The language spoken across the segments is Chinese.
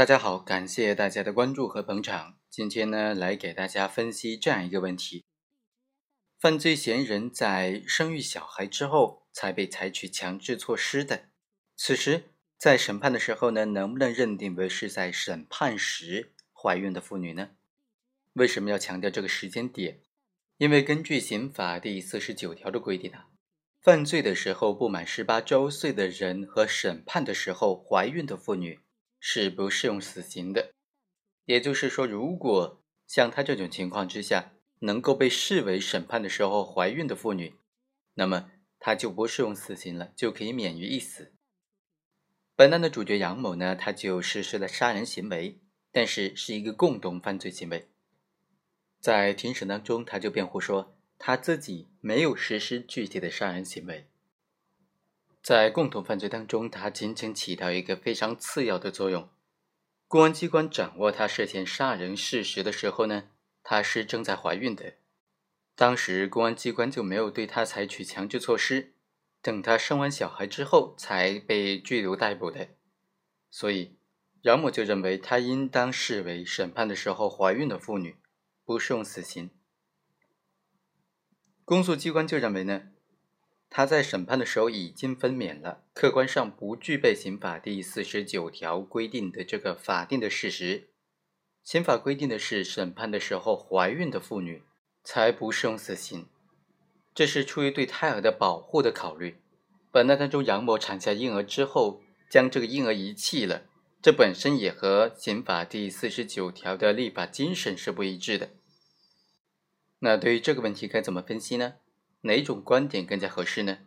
大家好，感谢大家的关注和捧场。今天呢，来给大家分析这样一个问题：犯罪嫌疑人在生育小孩之后才被采取强制措施的，此时在审判的时候呢，能不能认定为是在审判时怀孕的妇女呢？为什么要强调这个时间点？因为根据刑法第四十九条的规定啊，犯罪的时候不满十八周岁的人和审判的时候怀孕的妇女是不适用死刑的。也就是说，如果像她这种情况之下能够被视为审判的时候怀孕的妇女，那么她就不适用死刑了，就可以免于一死。本案的主角杨某呢，他就实施了杀人行为，但是是一个共同犯罪行为。在庭审当中，他就辩护说，他自己没有实施具体的杀人行为。在共同犯罪当中，他仅仅起到一个非常次要的作用。公安机关掌握他涉嫌杀人事实的时候呢，他是正在怀孕的。当时公安机关就没有对他采取强制措施，等他生完小孩之后才被拘留逮捕的。所以，杨某就认为他应当视为审判的时候怀孕的妇女。不适用死刑。公诉机关就认为呢，他在审判的时候已经分娩了，客观上不具备刑法第四十九条规定的这个法定的事实。刑法规定的是，审判的时候怀孕的妇女才不适用死刑，这是出于对胎儿的保护的考虑。本案当中，杨某产下婴儿之后，将这个婴儿遗弃了，这本身也和刑法第四十九条的立法精神是不一致的。那对于这个问题该怎么分析呢？哪种观点更加合适呢？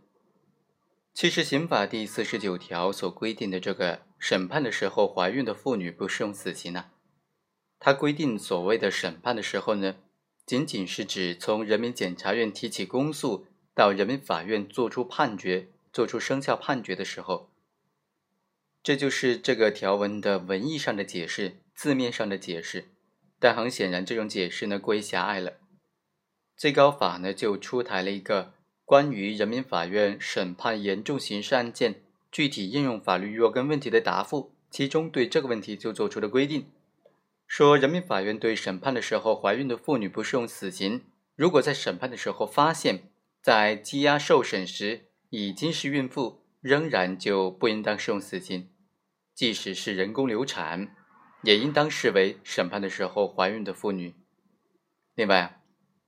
其实刑法第四十九条所规定的这个审判的时候怀孕的妇女不适用死刑呢？它规定所谓的审判的时候呢，仅仅是指从人民检察院提起公诉到人民法院作出判决、作出生效判决的时候，这就是这个条文的文义上的解释、字面上的解释。但很显然，这种解释呢过于狭隘了。最高法呢就出台了一个关于人民法院审判严重刑事案件具体应用法律若干问题的答复，其中对这个问题就做出了规定，说人民法院对审判的时候怀孕的妇女不适用死刑，如果在审判的时候发现，在羁押受审时已经是孕妇，仍然就不应当适用死刑，即使是人工流产，也应当视为审判的时候怀孕的妇女。另外啊。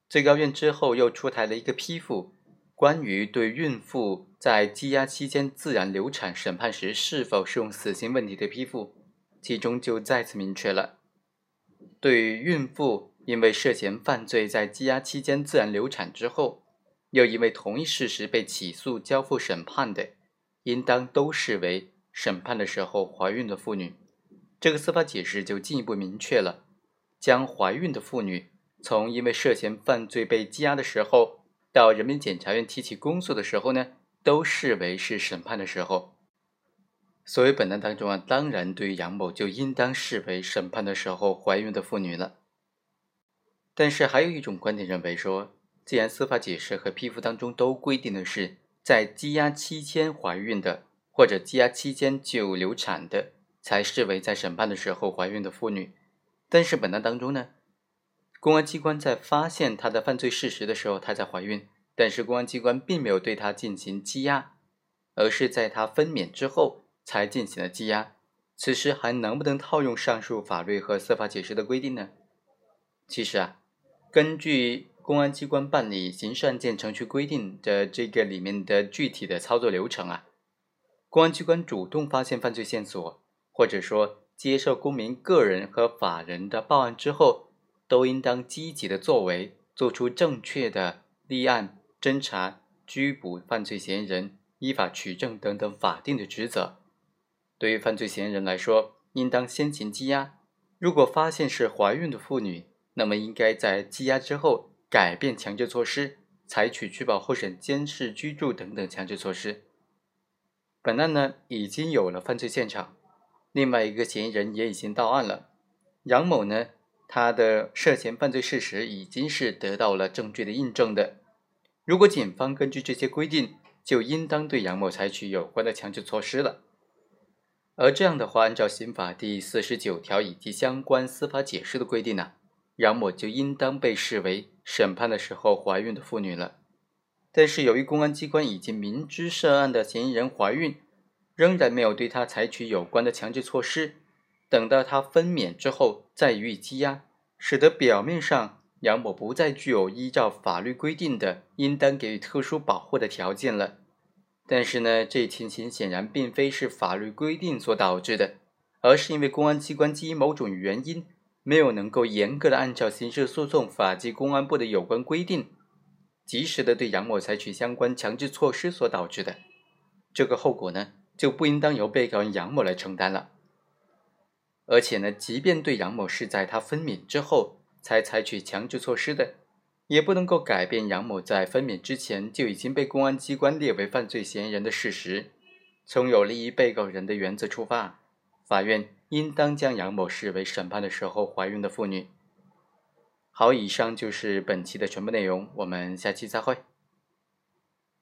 最高院之后又出台了一个批复，关于对孕妇在羁押期间自然流产审判时是否适用死刑问题的批复，其中就再次明确了，对于孕妇因为涉嫌犯罪在羁押期间自然流产之后，又因为同一事实被起诉交付审判的，应当都视为审判的时候怀孕的妇女。这个司法解释就进一步明确了，将怀孕的妇女。从因为涉嫌犯罪被羁押的时候，到人民检察院提起公诉的时候呢，都视为是审判的时候。所以本案当中啊，当然对于杨某就应当视为审判的时候怀孕的妇女了。但是还有一种观点认为说，既然司法解释和批复当中都规定的是在羁押期间怀孕的，或者羁押期间就流产的，才视为在审判的时候怀孕的妇女，但是本案当中呢？公安机关在发现她的犯罪事实的时候，她在怀孕，但是公安机关并没有对她进行羁押，而是在她分娩之后才进行了羁押。此时还能不能套用上述法律和司法解释的规定呢？其实啊，根据公安机关办理刑事案件程序规定的这个里面的具体的操作流程啊，公安机关主动发现犯罪线索，或者说接受公民个人和法人的报案之后。都应当积极的作为，做出正确的立案、侦查、拘捕犯罪嫌疑人、依法取证等等法定的职责。对于犯罪嫌疑人来说，应当先行羁押。如果发现是怀孕的妇女，那么应该在羁押之后改变强制措施，采取取保候审、监视居住等等强制措施。本案呢，已经有了犯罪现场，另外一个嫌疑人也已经到案了，杨某呢。他的涉嫌犯罪事实已经是得到了证据的印证的。如果警方根据这些规定，就应当对杨某采取有关的强制措施了。而这样的话，按照刑法第四十九条以及相关司法解释的规定呢，杨某就应当被视为审判的时候怀孕的妇女了。但是由于公安机关已经明知涉案的嫌疑人怀孕，仍然没有对她采取有关的强制措施，等到他分娩之后再予以羁押，使得表面上杨某不再具有依照法律规定的应当给予特殊保护的条件了。但是呢，这一情形显然并非是法律规定所导致的，而是因为公安机关基于某种原因，没有能够严格的按照刑事诉讼法及公安部的有关规定，及时的对杨某采取相关强制措施所导致的。这个后果呢，就不应当由被告人杨某来承担了。而且呢，即便对杨某是在他分娩之后才采取强制措施的。也不能够改变杨某在分娩之前就已经被公安机关列为犯罪嫌疑人的事实。从有利于被告人的原则出发，法院应当将杨某视为审判的时候怀孕的妇女。好，以上就是本期的全部内容，我们下期再会。